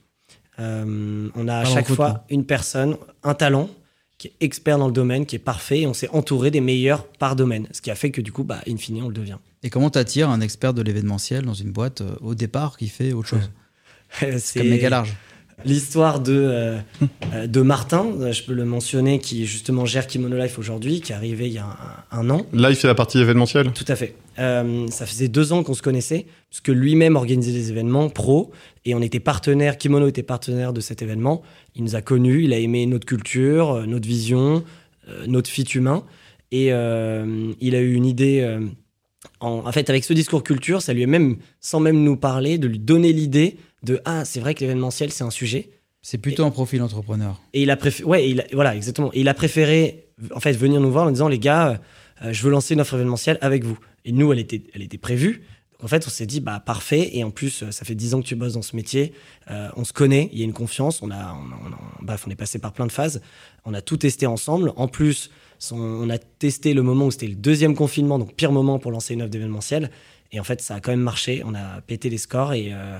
Euh, on a à chaque fois une personne, un talent qui est expert dans le domaine, qui est parfait, et on s'est entouré des meilleurs par domaine, ce qui a fait que du coup, bah, in fine, on le devient. Et comment tu attires un expert de l'événementiel dans une boîte au départ qui fait autre chose? C'est comme méga large. L'histoire de, euh, euh, de Martin, je peux le mentionner, qui justement gère Kimono Life aujourd'hui, qui est arrivé il y a un, an. Life, c'est la partie événementielle Tout à fait. ça faisait deux ans qu'on se connaissait, puisque lui-même organisait des événements pro, et on était partenaire, Kimono était partenaire de cet événement. Il nous a connus, il a aimé notre culture, notre vision, notre fit humain, et il a eu une idée en, fait, avec ce discours culture, ça lui est même, sans même nous parler, de lui donner l'idée de Ah, c'est vrai que l'événementiel, c'est un sujet. C'est plutôt un profil entrepreneur. Et il a préféré, ouais, voilà, exactement. Et il a préféré, en fait, venir nous voir en disant Les gars, euh, je veux lancer une offre événementielle avec vous. Et nous, elle était, elle était prévue. en fait, on s'est dit, bah, parfait. Et en plus, ça fait dix ans que tu bosses dans ce métier. Euh, on se connaît, il y a une confiance. On a, bref, on est passé par plein de phases. On a tout testé ensemble. En plus, on a testé le moment où c'était le deuxième confinement, donc pire moment pour lancer une offre d'événementiel. Et en fait, ça a quand même marché. On a pété les scores et, euh,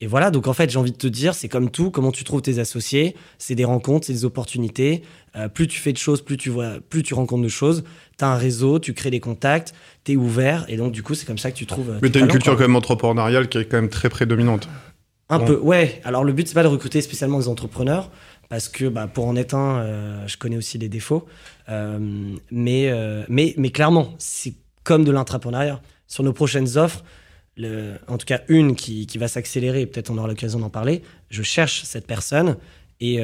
et voilà. Donc en fait, j'ai envie de te dire, c'est comme tout. Comment tu trouves tes associés? C'est des rencontres, c'est des opportunités. Euh, plus tu fais de choses, plus tu vois, plus tu rencontres de choses. Tu as un réseau, tu crées des contacts, tu es ouvert. Et donc du coup, c'est comme ça que tu trouves. Euh, Mais tu as une culture quand même entrepreneuriale qui est quand même très prédominante. Un peu, ouais. Alors le but, c'est pas de recruter spécialement des entrepreneurs parce que bah, pour en être un, euh, je connais aussi les défauts. Euh, mais, euh, mais, mais clairement, c'est comme de l'intrapreneuriat. Sur nos prochaines offres, en tout cas une qui, qui va s'accélérer, peut-être on aura l'occasion d'en parler, je cherche cette personne. Et,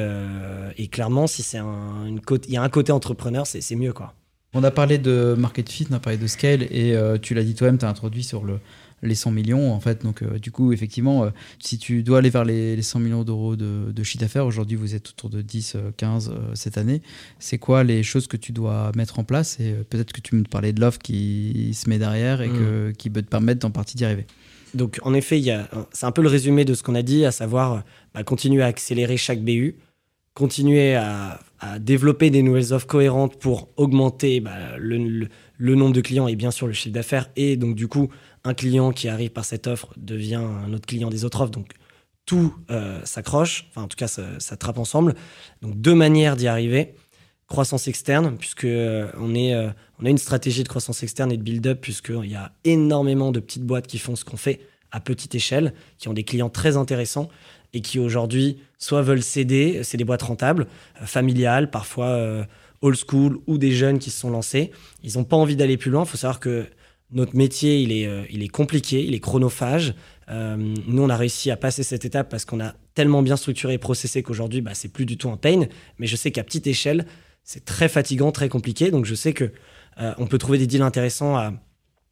et clairement, si c'est un, il y a un côté entrepreneur, c'est mieux. quoi. On a parlé de market fit, on a parlé de scale, et tu l'as dit toi-même, tu as introduit sur le, les 100 millions en fait. Donc euh, du coup, effectivement, euh, si tu dois aller vers les, 100 millions d'euros de, de, chiffre d'affaires, aujourd'hui vous êtes autour de 10, 15 euh, cette année, c'est quoi les choses que tu dois mettre en place? Et peut-être que tu me parlais de l'offre qui se met derrière et que, mm. qui peut te permettre en partie d'y arriver. Donc en effet, c'est un peu le résumé de ce qu'on a dit, à savoir bah, continuer à accélérer chaque BU, continuer à, développer des nouvelles offres cohérentes pour augmenter bah, le, nombre de clients et bien sûr le chiffre d'affaires et donc du coup un client qui arrive par cette offre devient un autre client des autres offres. Donc tout euh, s'accroche, enfin en tout cas ça, trappe ensemble. Donc deux manières d'y arriver. Croissance externe, puisque euh, euh, on a une stratégie de croissance externe et de build-up, puisqu'il y a énormément de petites boîtes qui font ce qu'on fait à petite échelle, qui ont des clients très intéressants et qui aujourd'hui soit veulent céder, c'est des boîtes rentables, familiales, parfois old school ou des jeunes qui se sont lancés. Ils n'ont pas envie d'aller plus loin. Il faut savoir que notre métier, il est, euh, il est compliqué, il est chronophage. Euh, nous, on a réussi à passer cette étape parce qu'on a tellement bien structuré et processé qu'aujourd'hui, bah, c'est plus du tout un pain. Mais je sais qu'à petite échelle, c'est très fatigant, très compliqué. Donc, je sais que euh, on peut trouver des deals intéressants à,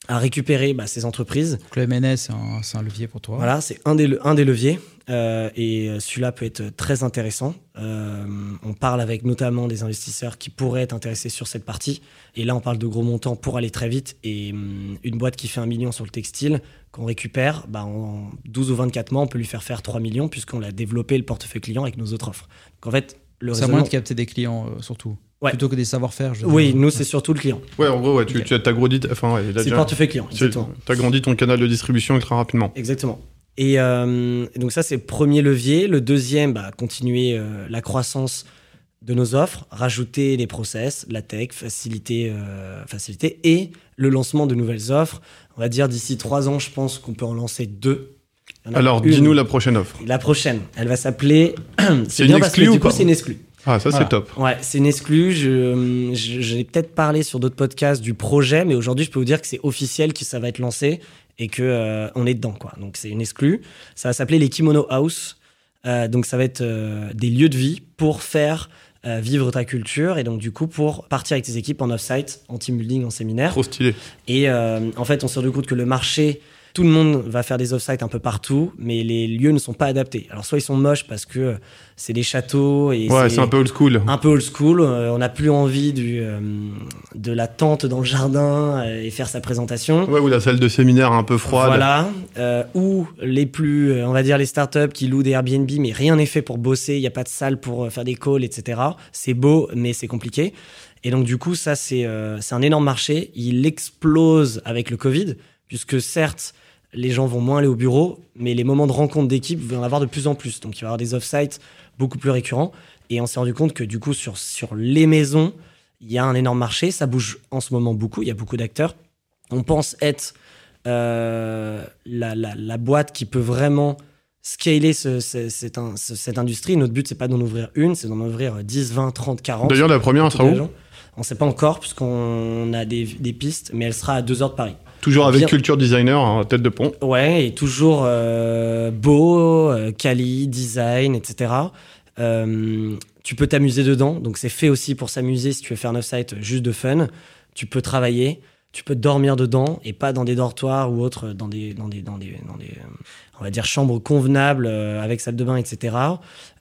à récupérer bah, ces entreprises. Donc le MNS, c'est un, levier pour toi. Voilà, c'est un des, un des leviers. Euh, et celui-là peut être très intéressant. Euh, on parle avec notamment des investisseurs qui pourraient être intéressés sur cette partie. Et là, on parle de gros montants pour aller très vite. Et hum, une boîte qui fait un million sur le textile, qu'on récupère, bah, en 12 ou 24 mois, on peut lui faire faire 3 millions puisqu'on l'a développé le portefeuille client avec nos autres offres. Donc en fait, le C'est moins de capter des clients euh, surtout. Plutôt que des savoir-faire. Oui, nous, c'est surtout le client. Ouais, en gros, ouais, tu, as grandi. Enfin, c'est le portefeuille client, Tu as grandi ton canal de distribution très rapidement. Exactement. Et euh, donc, ça, c'est le premier levier. Le deuxième, bah, continuer euh, la croissance de nos offres, rajouter les process, la tech, faciliter, euh, faciliter et le lancement de nouvelles offres. On va dire d'ici trois ans, je pense qu'on peut en lancer deux. Alors, dis-nous la prochaine offre. La prochaine, elle va s'appeler. c'est bien parce que du coup, c'est une exclue. Ah, ça, c'est top. Ouais, c'est une exclue. Je, j'ai peut-être parlé sur d'autres podcasts du projet, mais aujourd'hui, je peux vous dire que c'est officiel que ça va être lancé et que euh, on est dedans, quoi. Donc, c'est une exclue. Ça va s'appeler les Kimono House. Euh, donc, ça va être euh, des lieux de vie pour faire vivre ta culture et donc, du coup, pour partir avec tes équipes en off-site, en team building, en séminaire. Trop stylé. Et en fait, on s'est rendu compte que le marché tout le monde va faire des off-sites un peu partout, mais les lieux ne sont pas adaptés. Alors, soit ils sont moches parce que c'est des châteaux. Et ouais, c'est un peu old school. Un peu old school. Euh, on n'a plus envie du, euh, de la tente dans le jardin euh, et faire sa présentation. Ouais, ou la salle de séminaire un peu froide. Voilà. ou les plus, on va dire, les startups qui louent des Airbnb, mais rien n'est fait pour bosser. Il n'y a pas de salle pour faire des calls, etc. C'est beau, mais c'est compliqué. Et donc, du coup, ça, c'est c'est un énorme marché. Il explose avec le Covid, puisque certes, les gens vont moins aller au bureau, mais les moments de rencontre d'équipe vont en avoir de plus en plus. Donc il va y avoir des off-sites beaucoup plus récurrents. Et on s'est rendu compte que du coup, sur, sur les maisons, il y a un énorme marché. Ça bouge en ce moment beaucoup. Il y a beaucoup d'acteurs. On pense être euh, la, boîte qui peut vraiment scaler cette industrie. Notre but, c'est pas d'en ouvrir une, c'est d'en ouvrir 10, 20, 30, 40. D'ailleurs, la première, elle sera où? On ne sait pas encore, puisqu'on a des, pistes, mais elle sera à 2 heures de Paris. Toujours avec culture designer en tête de pont. Ouais, et toujours euh, beau, euh, quali, design, etc. Euh, tu peux t'amuser dedans, donc c'est fait aussi pour s'amuser si tu veux faire un off-site juste de fun. Tu peux travailler, tu peux dormir dedans et pas dans des dortoirs ou autres, dans des, dans des, dans des, dans des on va dire chambres convenables avec salle de bain, etc.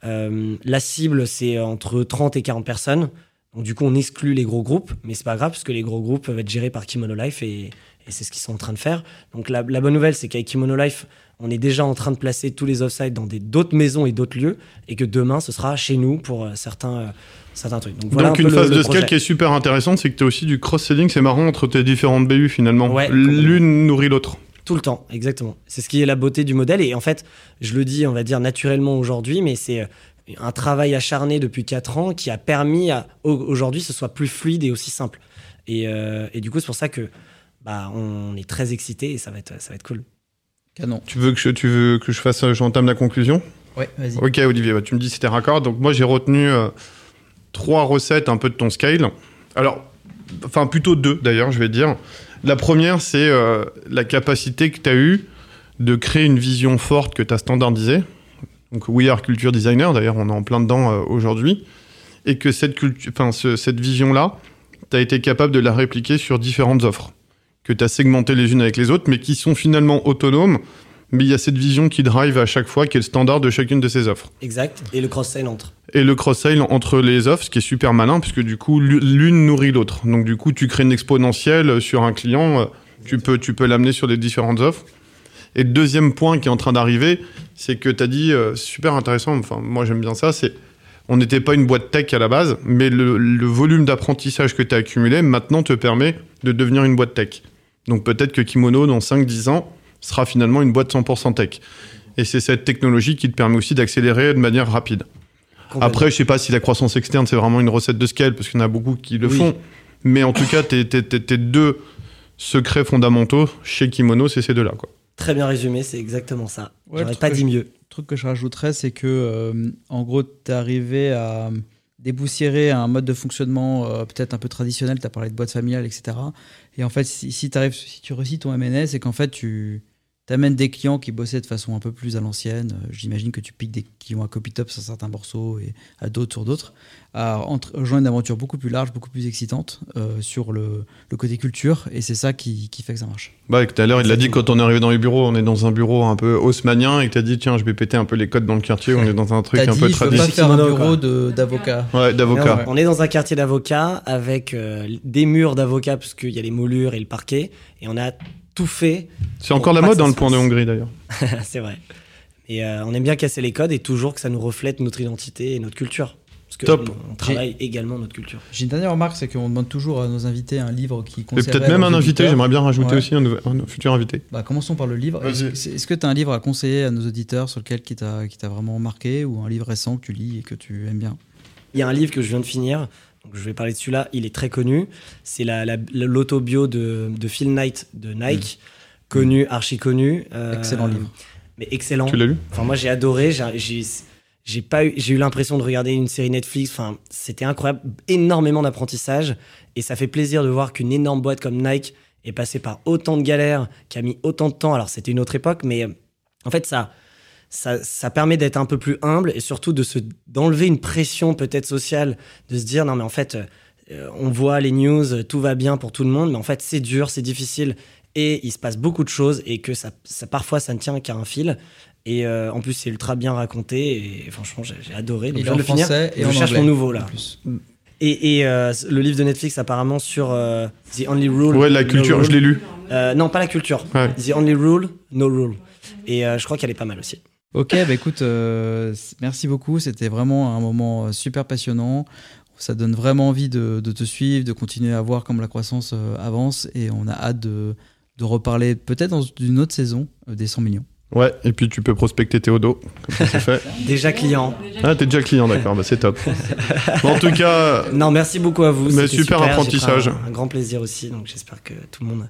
la cible, c'est entre 30 et 40 personnes. Donc du coup, on exclut les gros groupes, mais c'est pas grave parce que les gros groupes peuvent être gérés par Kimono Life et, et c'est ce qu'ils sont en train de faire. Donc la, bonne nouvelle, c'est qu'avec Kimono Life, on est déjà en train de placer tous les offsites dans d'autres maisons et d'autres lieux, et que demain, ce sera chez nous pour euh, certains, euh, certains trucs. Donc, voilà une phase de scale qui est super intéressante, c'est que tu as aussi du cross-selling, c'est marrant, entre tes différentes BU finalement. L'une nourrit l'autre. Tout le temps, exactement. C'est ce qui est la beauté du modèle. Et en fait, je le dis, on va dire naturellement aujourd'hui, mais c'est euh, un travail acharné depuis 4 ans qui a permis à aujourd'hui ce soit plus fluide et aussi simple. Et, et du coup, c'est pour ça que bah, on est très excité et ça va être, ça va être cool. Canon. Tu veux que je, tu veux que je fasse, j'entame la conclusion? Ouais, vas-y. Ok, Olivier, bah, tu me dis si t'es raccord. Donc, moi, j'ai retenu euh, trois recettes un peu de ton scale. Alors, enfin, plutôt deux d'ailleurs, je vais dire. La première, c'est euh, la capacité que tu as eue de créer une vision forte que tu as standardisée. Donc, We Are Culture Designer, d'ailleurs, on est en plein dedans euh, aujourd'hui. Et que cette, cette vision-là, tu as été capable de la répliquer sur différentes offres que tu as segmenté les unes avec les autres, mais qui sont finalement autonomes. Mais il y a cette vision qui drive à chaque fois, qui est le standard de chacune de ces offres. Exact. Et le cross-sale entre. Et le cross-sale entre les offres, ce qui est super malin, puisque du coup, l'une nourrit l'autre. Donc du coup, tu crées une exponentielle sur un client, euh, tu peux, tu peux l'amener sur des différentes offres. Et le deuxième point qui est en train d'arriver, c'est que tu as dit, euh, super intéressant, enfin moi j'aime bien ça, c'est on n'était pas une boîte tech à la base, mais le, le volume d'apprentissage que tu as accumulé maintenant te permet de devenir une boîte tech. Donc peut-être que Kimono, dans 5-10 ans, sera finalement une boîte 100% tech. Et c'est cette technologie qui te permet aussi d'accélérer de manière rapide. Après, je sais pas si la croissance externe, c'est vraiment une recette de scale, parce qu'il y en a beaucoup qui le font. Mais en tout cas, tes, deux secrets fondamentaux chez Kimono, c'est ces deux-là. Très bien résumé, c'est exactement ça. Ouais, J'aurais pas dit mieux. Le truc que je rajouterais, c'est que, euh, en gros, tu es arrivé à déboussiérer un mode de fonctionnement euh, peut-être un peu traditionnel. Tu as parlé de boîte familiale, etc. Et en fait, si, si, arrives, si tu réussis ton MNS, c'est qu'en fait, tu amènes des clients qui bossaient de façon un peu plus à l'ancienne. Euh, j'imagine que tu piques des clients à copy-top sur certains morceaux et à d'autres sur d'autres. À rejoindre une aventure beaucoup plus large, beaucoup plus excitante euh, sur le, le, côté culture. Et c'est ça qui, qui, fait que ça marche. Bah, tout à l'heure, il l'a dit quand on est arrivé dans les bureaux, on est dans un bureau un peu haussmanien et que tu as dit, tiens, je vais péter un peu les codes dans le quartier. On est dans un truc un peu traditionnel. pas faire un bureau d'avocat. Ouais, d'avocat. On est dans un quartier d'avocats avec euh, des murs d'avocats, parce qu'il y a les moulures et le parquet. Et on a tout fait. C'est encore la mode dans le point de Hongrie d'ailleurs. c'est vrai. Et euh, on aime bien casser les codes et toujours que ça nous reflète notre identité et notre culture. Parce que Top. on travaille également notre culture. J'ai une dernière remarque, c'est qu'on demande toujours à nos invités un livre qui conseille. peut-être même un invité, j'aimerais bien rajouter aussi un, futur invité. Bah, commençons par le livre. Est-ce que tu as un livre à conseiller à nos auditeurs sur lequel qui t'a vraiment marqué ou un livre récent que tu lis et que tu aimes bien? Il y a un livre que je viens de finir je vais parler de celui-là, il est très connu. C'est l'autobio de, de, Phil Knight de Nike, mm. connu, archi connu. Euh, excellent livre. Mais excellent. Tu l'as lu? Enfin, moi j'ai adoré. J'ai pas eu, j'ai eu l'impression de regarder une série Netflix. Enfin, c'était incroyable, énormément d'apprentissage, et ça fait plaisir de voir qu'une énorme boîte comme Nike est passée par autant de galères, qui a mis autant de temps. Alors c'était une autre époque, mais en fait ça, ça, permet d'être un peu plus humble et surtout de se d'enlever une pression peut-être sociale, de se dire non mais en fait euh, on voit les news, tout va bien pour tout le monde, mais en fait c'est dur, c'est difficile et il se passe beaucoup de choses et que ça, parfois ça ne tient qu'à un fil. Et euh, en plus c'est ultra bien raconté et, franchement j'ai adoré. Donc je le finir. Et je cherche mon nouveau là. Et, euh, le livre de Netflix apparemment sur The Only Rule. Ouais la culture, je l'ai lu. non pas la culture. The Only Rule, No Rule. Et je crois qu'elle est pas mal aussi. Ok, bah écoute, euh, merci beaucoup. C'était vraiment un moment euh, super passionnant. Ça donne vraiment envie de, te suivre, de continuer à voir comment la croissance euh, avance. Et on a hâte de, reparler peut-être dans une autre saison des 100 millions. Ouais, et puis tu peux prospecter Théodo, comme ça fait. déjà client. Ah, t'es déjà client, d'accord, bah c'est top. en tout cas. Non, merci beaucoup à vous. Mais super, apprentissage. Un, un, grand plaisir aussi, donc j'espère que tout le monde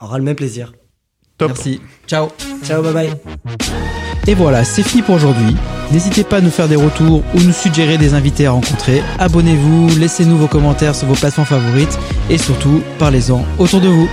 aura le même plaisir. Top. Merci. Ciao. Ciao, bye bye. Et voilà, c'est fini pour aujourd'hui. N'hésitez pas à nous faire des retours ou nous suggérer des invités à rencontrer. Abonnez-vous, laissez-nous vos commentaires sur vos plateformes favorites et surtout, parlez-en autour de vous.